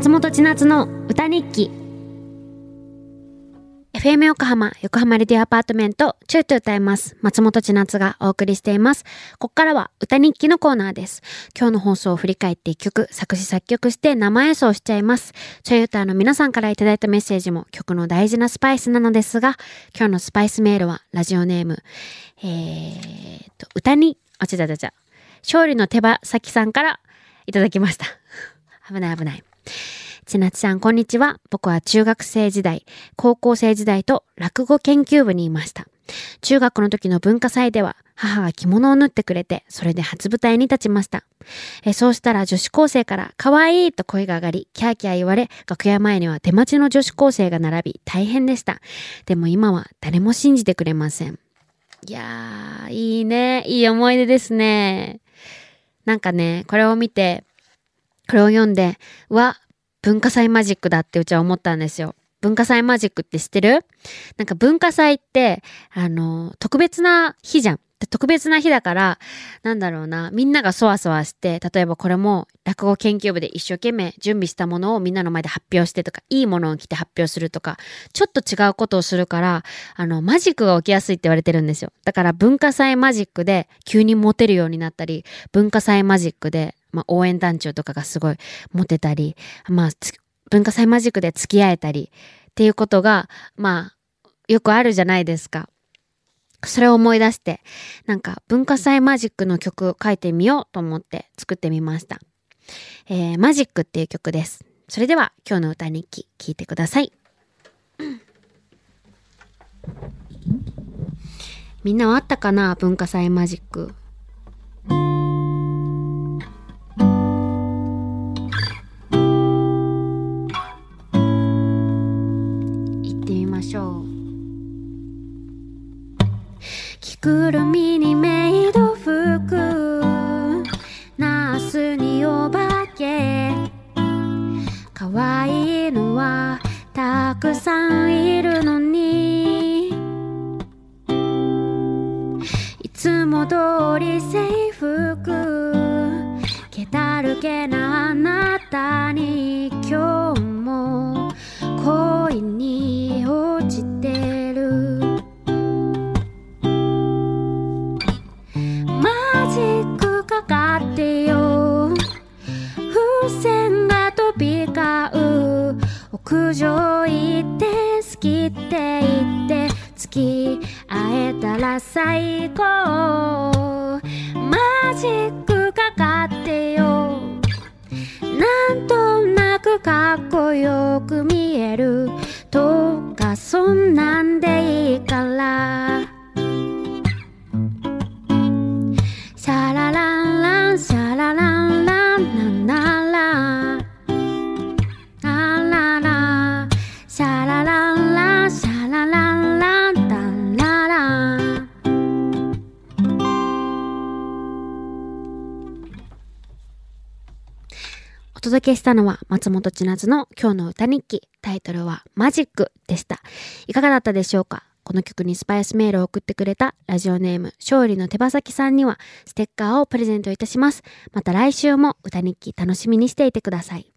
千夏の歌日記 FM 横浜、横浜レディオアパートメント、チュート歌います。松本千夏がお送りしています。ここからは歌日記のコーナーです。今日の放送を振り返って一曲、作詞作曲して生演奏しちゃいます。チューターの皆さんからいただいたメッセージも曲の大事なスパイスなのですが、今日のスパイスメールはラジオネーム、えーと、歌に、あ、ちゃちゃちゃ、勝利の手羽先さんからいただきました。危ない危ない。ちなちさん、こんにちは。僕は中学生時代、高校生時代と落語研究部にいました。中学の時の文化祭では、母が着物を縫ってくれて、それで初舞台に立ちました。えそうしたら女子高生から、可愛いと声が上がり、キャーキャー言われ、楽屋前には手待ちの女子高生が並び、大変でした。でも今は誰も信じてくれません。いやー、いいね。いい思い出ですね。なんかね、これを見て、これを読んで、わ、文化祭マジックだってうちは思ったんですよ。文化祭マジックって知ってる？なんか文化祭って、あの、特別な日じゃん。特別な日だから、なんだろうな、みんながそわそわして、例えばこれも落語研究部で一生懸命準備したものをみんなの前で発表してとか、いいものを着て発表するとか、ちょっと違うことをするから、あの、マジックが起きやすいって言われてるんですよ。だから文化祭マジックで急にモテるようになったり、文化祭マジックでまあ、応援団長とかがすごいモテたり、まあ、文化祭マジックで付き合えたりっていうことが、まあ、よくあるじゃないですか。それを思い出して、なんか文化祭マジックの曲を書いてみようと思って作ってみました。えー、マジックっていう曲です。それでは今日の歌日記聞いてください。みんなはあったかな？文化祭マジック。着くるみにメイド服。ナースにお化け。可愛いのはたくさんいるのに。いつも通り制服。気だるげなあなたに。線が飛び交う屋上行って好きって言って付き合えたら最高。マジックかかってよ。なんとなくかっこよく見お届けしたのは松本千夏の今日の歌日記。タイトルはマジックでした。いかがだったでしょうか？この曲にスパイスメールを送ってくれたラジオネーム勝利の手羽先さんにはステッカーをプレゼントいたします。また来週も歌日記楽しみにしていてください。